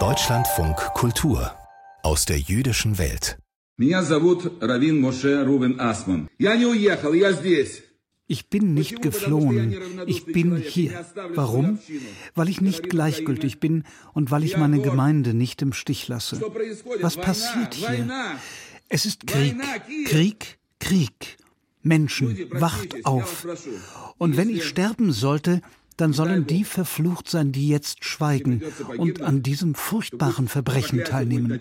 Deutschlandfunk Kultur aus der jüdischen Welt. Ich bin nicht geflohen, ich bin hier. Warum? Weil ich nicht gleichgültig bin und weil ich meine Gemeinde nicht im Stich lasse. Was passiert hier? Es ist Krieg, Krieg, Krieg. Menschen, wacht auf. Und wenn ich sterben sollte, dann sollen die verflucht sein, die jetzt schweigen und an diesem furchtbaren Verbrechen teilnehmen.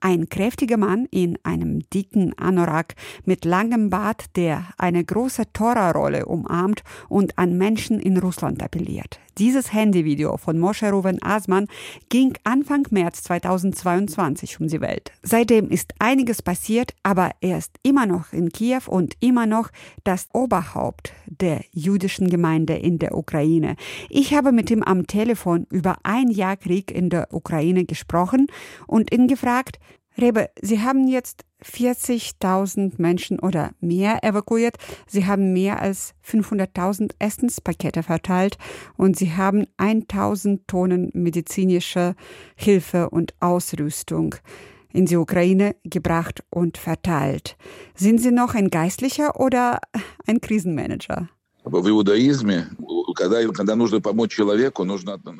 Ein kräftiger Mann in einem dicken Anorak mit langem Bart, der eine große Tora-Rolle umarmt und an Menschen in Russland appelliert. Dieses Handyvideo von Moshe Ruven Asman ging Anfang März 2022 um die Welt. Seitdem ist einiges passiert, aber er ist immer noch in Kiew und immer noch das Oberhaupt der jüdischen Gemeinde in der Ukraine. Ich habe mit ihm am Telefon über ein Jahr Krieg in der Ukraine gesprochen und ihn gefragt, Rebe, Sie haben jetzt 40.000 Menschen oder mehr evakuiert. Sie haben mehr als 500.000 Essenspakete verteilt und sie haben 1.000 Tonnen medizinische Hilfe und Ausrüstung in die Ukraine gebracht und verteilt. Sind Sie noch ein Geistlicher oder ein Krisenmanager?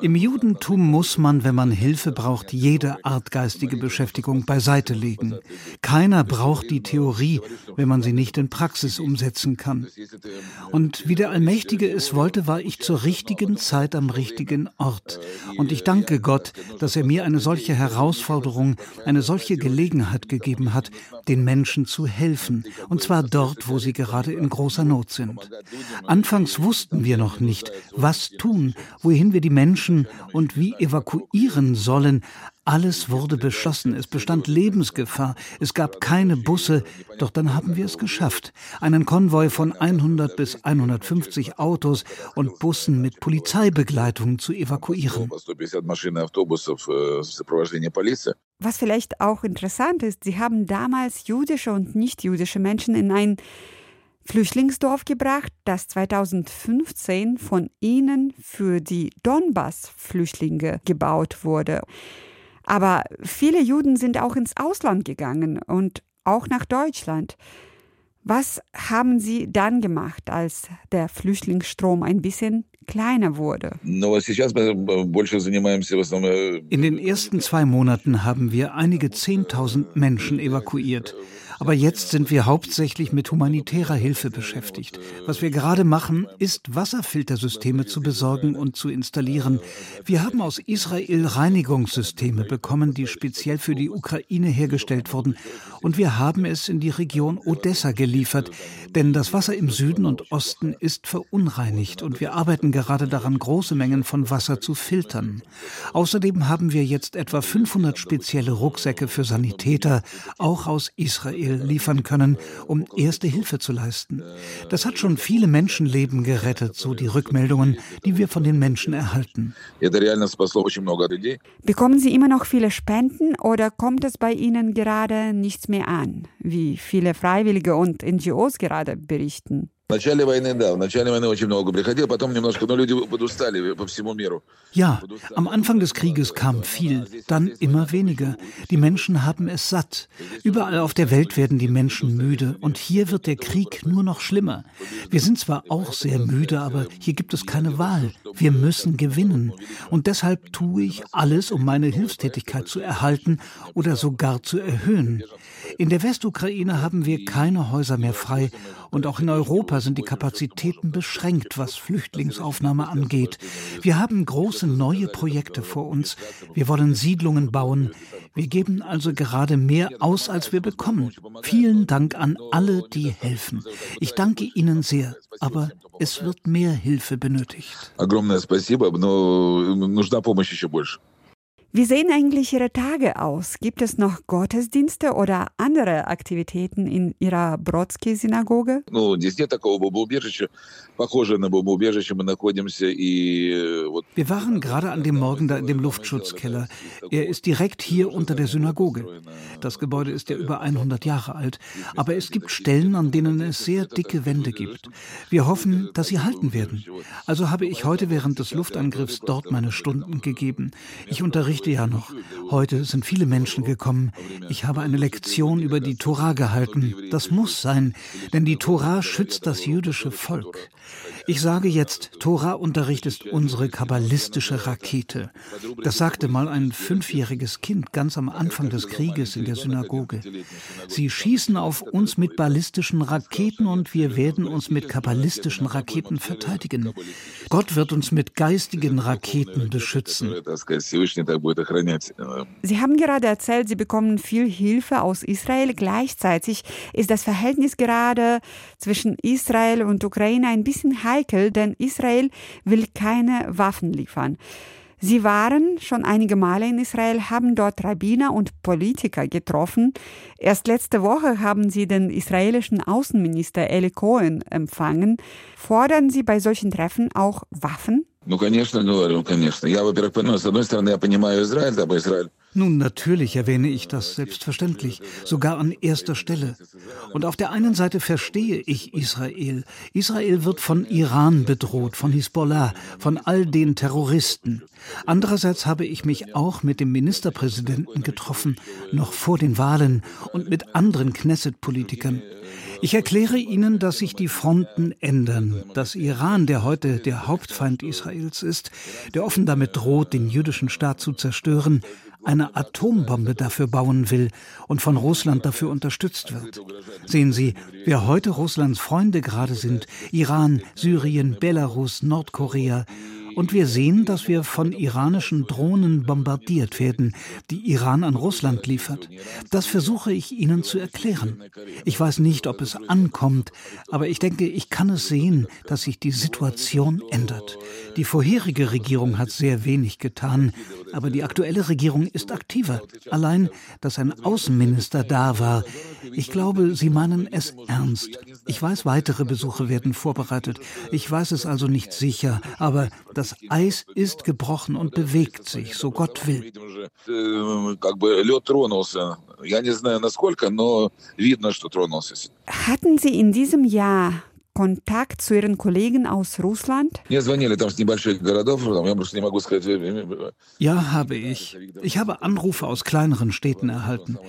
Im Judentum muss man, wenn man Hilfe braucht, jede Art geistige Beschäftigung beiseite legen. Keiner braucht die Theorie, wenn man sie nicht in Praxis umsetzen kann. Und wie der Allmächtige es wollte, war ich zur richtigen Zeit am richtigen Ort. Und ich danke Gott, dass er mir eine solche Herausforderung, eine solche Gelegenheit gegeben hat, den Menschen zu helfen. Und zwar dort, wo sie gerade in großer Not sind. Anfangs wussten wir noch nicht, was tun, wohin wir die Menschen und wie evakuieren sollen. Alles wurde beschossen, es bestand Lebensgefahr, es gab keine Busse, doch dann haben wir es geschafft, einen Konvoi von 100 bis 150 Autos und Bussen mit Polizeibegleitung zu evakuieren. Was vielleicht auch interessant ist, Sie haben damals jüdische und nichtjüdische Menschen in ein Flüchtlingsdorf gebracht, das 2015 von ihnen für die Donbass-Flüchtlinge gebaut wurde. Aber viele Juden sind auch ins Ausland gegangen und auch nach Deutschland. Was haben Sie dann gemacht, als der Flüchtlingsstrom ein bisschen kleiner wurde? In den ersten zwei Monaten haben wir einige Zehntausend Menschen evakuiert. Aber jetzt sind wir hauptsächlich mit humanitärer Hilfe beschäftigt. Was wir gerade machen, ist Wasserfiltersysteme zu besorgen und zu installieren. Wir haben aus Israel Reinigungssysteme bekommen, die speziell für die Ukraine hergestellt wurden. Und wir haben es in die Region Odessa geliefert, denn das Wasser im Süden und Osten ist verunreinigt und wir arbeiten gerade daran, große Mengen von Wasser zu filtern. Außerdem haben wir jetzt etwa 500 spezielle Rucksäcke für Sanitäter, auch aus Israel liefern können, um erste Hilfe zu leisten. Das hat schon viele Menschenleben gerettet, so die Rückmeldungen, die wir von den Menschen erhalten. Bekommen Sie immer noch viele Spenden oder kommt es bei Ihnen gerade nichts mehr an, wie viele Freiwillige und NGOs gerade berichten? начале войны, да, в начале войны очень много приходило, потом немножко, но люди подустали по всему миру. Ja, am Anfang des Krieges kam viel, dann immer weniger. Die Menschen haben es satt. Überall auf der Welt werden die Menschen müde und hier wird der Krieg nur noch schlimmer. Wir sind zwar auch sehr müde, aber hier gibt es keine Wahl. Wir müssen gewinnen. Und deshalb tue ich alles, um meine Hilfstätigkeit zu erhalten oder sogar zu erhöhen. In der Westukraine haben wir keine Häuser mehr frei und auch in Europa sind die Kapazitäten beschränkt, was Flüchtlingsaufnahme angeht. Wir haben große neue Projekte vor uns. Wir wollen Siedlungen bauen. Wir geben also gerade mehr aus, als wir bekommen. Vielen Dank an alle, die helfen. Ich danke Ihnen sehr, aber es wird mehr Hilfe benötigt. Огромное спасибо, но нужна помощь еще больше. Wie sehen eigentlich Ihre Tage aus? Gibt es noch Gottesdienste oder andere Aktivitäten in Ihrer Brodsky-Synagoge? Wir waren gerade an dem Morgen da in dem Luftschutzkeller. Er ist direkt hier unter der Synagoge. Das Gebäude ist ja über 100 Jahre alt, aber es gibt Stellen, an denen es sehr dicke Wände gibt. Wir hoffen, dass sie halten werden. Also habe ich heute während des Luftangriffs dort meine Stunden gegeben. Ich unterrichte berichte ja noch. Heute sind viele Menschen gekommen. Ich habe eine Lektion über die Tora gehalten. Das muss sein, denn die Tora schützt das jüdische Volk. Ich sage jetzt, Tora-Unterricht ist unsere kabbalistische Rakete. Das sagte mal ein fünfjähriges Kind ganz am Anfang des Krieges in der Synagoge. Sie schießen auf uns mit ballistischen Raketen und wir werden uns mit kabbalistischen Raketen verteidigen. Gott wird uns mit geistigen Raketen beschützen. Sie haben gerade erzählt, Sie bekommen viel Hilfe aus Israel. Gleichzeitig ist das Verhältnis gerade zwischen Israel und Ukraine ein bisschen heikel, denn Israel will keine Waffen liefern. Sie waren schon einige Male in Israel, haben dort Rabbiner und Politiker getroffen. Erst letzte Woche haben sie den israelischen Außenminister Eli Cohen empfangen. Fordern Sie bei solchen Treffen auch Waffen? Ну, конечно, говорю, конечно. Я, во-первых, понимаю, с одной стороны, я понимаю Израиль, aber Израиль nun, natürlich erwähne ich das selbstverständlich, sogar an erster Stelle. Und auf der einen Seite verstehe ich Israel. Israel wird von Iran bedroht, von Hisbollah, von all den Terroristen. Andererseits habe ich mich auch mit dem Ministerpräsidenten getroffen, noch vor den Wahlen, und mit anderen Knesset-Politikern. Ich erkläre Ihnen, dass sich die Fronten ändern, dass Iran, der heute der Hauptfeind Israels ist, der offen damit droht, den jüdischen Staat zu zerstören, eine Atombombe dafür bauen will und von Russland dafür unterstützt wird. Sehen Sie, wer heute Russlands Freunde gerade sind, Iran, Syrien, Belarus, Nordkorea, und wir sehen, dass wir von iranischen Drohnen bombardiert werden, die Iran an Russland liefert. Das versuche ich Ihnen zu erklären. Ich weiß nicht, ob es ankommt, aber ich denke, ich kann es sehen, dass sich die Situation ändert. Die vorherige Regierung hat sehr wenig getan, aber die aktuelle Regierung ist aktiver. Allein, dass ein Außenminister da war. Ich glaube, Sie meinen es ernst. Ich weiß, weitere Besuche werden vorbereitet. Ich weiß es also nicht sicher, aber das Eis ist gebrochen und bewegt sich, so Gott will. Hatten Sie in diesem Jahr Kontakt zu Ihren Kollegen aus Russland? Ja, habe ich. Ich habe Anrufe aus kleineren Städten erhalten.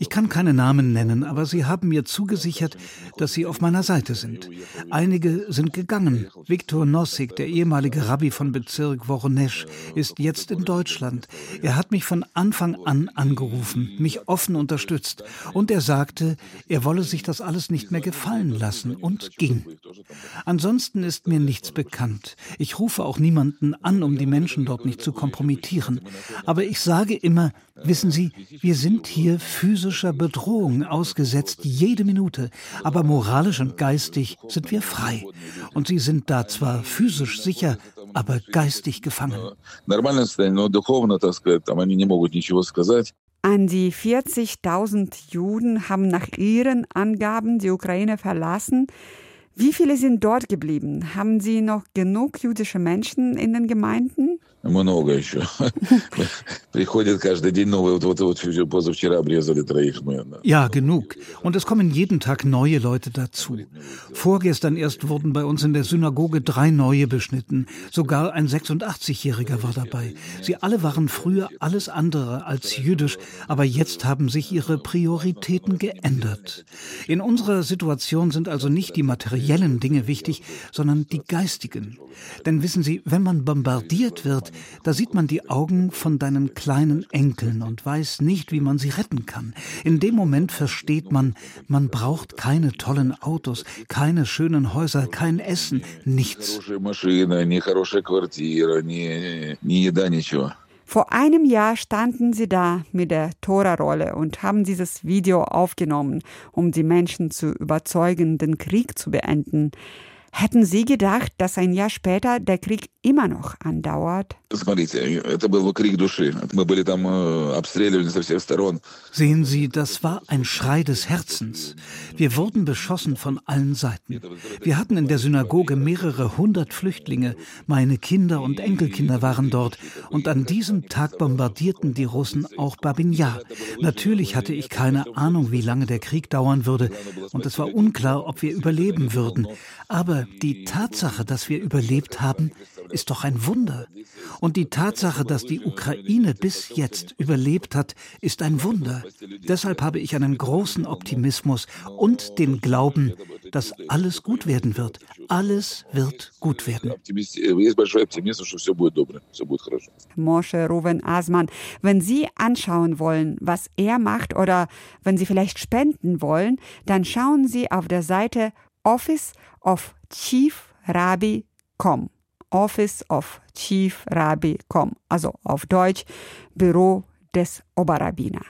Ich kann keine Namen nennen, aber sie haben mir zugesichert, dass sie auf meiner Seite sind. Einige sind gegangen. Viktor Nossig, der ehemalige Rabbi von Bezirk Woronesch, ist jetzt in Deutschland. Er hat mich von Anfang an angerufen, mich offen unterstützt. Und er sagte, er wolle sich das alles nicht mehr gefallen lassen und ging. Ansonsten ist mir nichts bekannt. Ich rufe auch niemanden an, um die Menschen dort nicht zu kompromittieren. Aber ich sage immer, wissen Sie, wir sind hier physischer Bedrohung ausgesetzt, jede Minute. Aber moralisch und geistig sind wir frei. Und Sie sind da zwar physisch sicher, aber geistig gefangen. An die 40.000 Juden haben nach ihren Angaben die Ukraine verlassen. Wie viele sind dort geblieben? Haben Sie noch genug jüdische Menschen in den Gemeinden? Много еще. Приходит каждый день новые. Вот, вот, вот позавчера обрезали троих мы. Ja, genug. Und es kommen jeden Tag neue Leute dazu. Vorgestern erst wurden bei uns in der Synagoge drei neue beschnitten. Sogar ein 86-Jähriger war dabei. Sie alle waren früher alles andere als jüdisch, aber jetzt haben sich ihre Prioritäten geändert. In unserer Situation sind also nicht die materiellen Dinge wichtig, sondern die geistigen. Denn wissen Sie, wenn man bombardiert wird, da sieht man die Augen von deinen kleinen Enkeln und weiß nicht, wie man sie retten kann. In dem Moment versteht man, man braucht keine tollen Autos, keine schönen Häuser, kein Essen, nichts. Vor einem Jahr standen sie da mit der Tora-Rolle und haben dieses Video aufgenommen, um die Menschen zu überzeugen, den Krieg zu beenden. Hätten Sie gedacht, dass ein Jahr später der Krieg immer noch andauert? Sehen Sie, das war ein Schrei des Herzens. Wir wurden beschossen von allen Seiten. Wir hatten in der Synagoge mehrere hundert Flüchtlinge. Meine Kinder und Enkelkinder waren dort. Und an diesem Tag bombardierten die Russen auch Babin Yar. Natürlich hatte ich keine Ahnung, wie lange der Krieg dauern würde. Und es war unklar, ob wir überleben würden. Aber die Tatsache, dass wir überlebt haben, ist doch ein Wunder. Und die Tatsache, dass die Ukraine bis jetzt überlebt hat, ist ein Wunder. Deshalb habe ich einen großen Optimismus und den Glauben, dass alles gut werden wird. Alles wird gut werden. Moshe Ruven Asman, wenn Sie anschauen wollen, was er macht oder wenn Sie vielleicht spenden wollen, dann schauen Sie auf der Seite Office of Chief Rabbi.com. Office of Chief Rabbi.com, also auf Deutsch Büro des Oberrabbiner.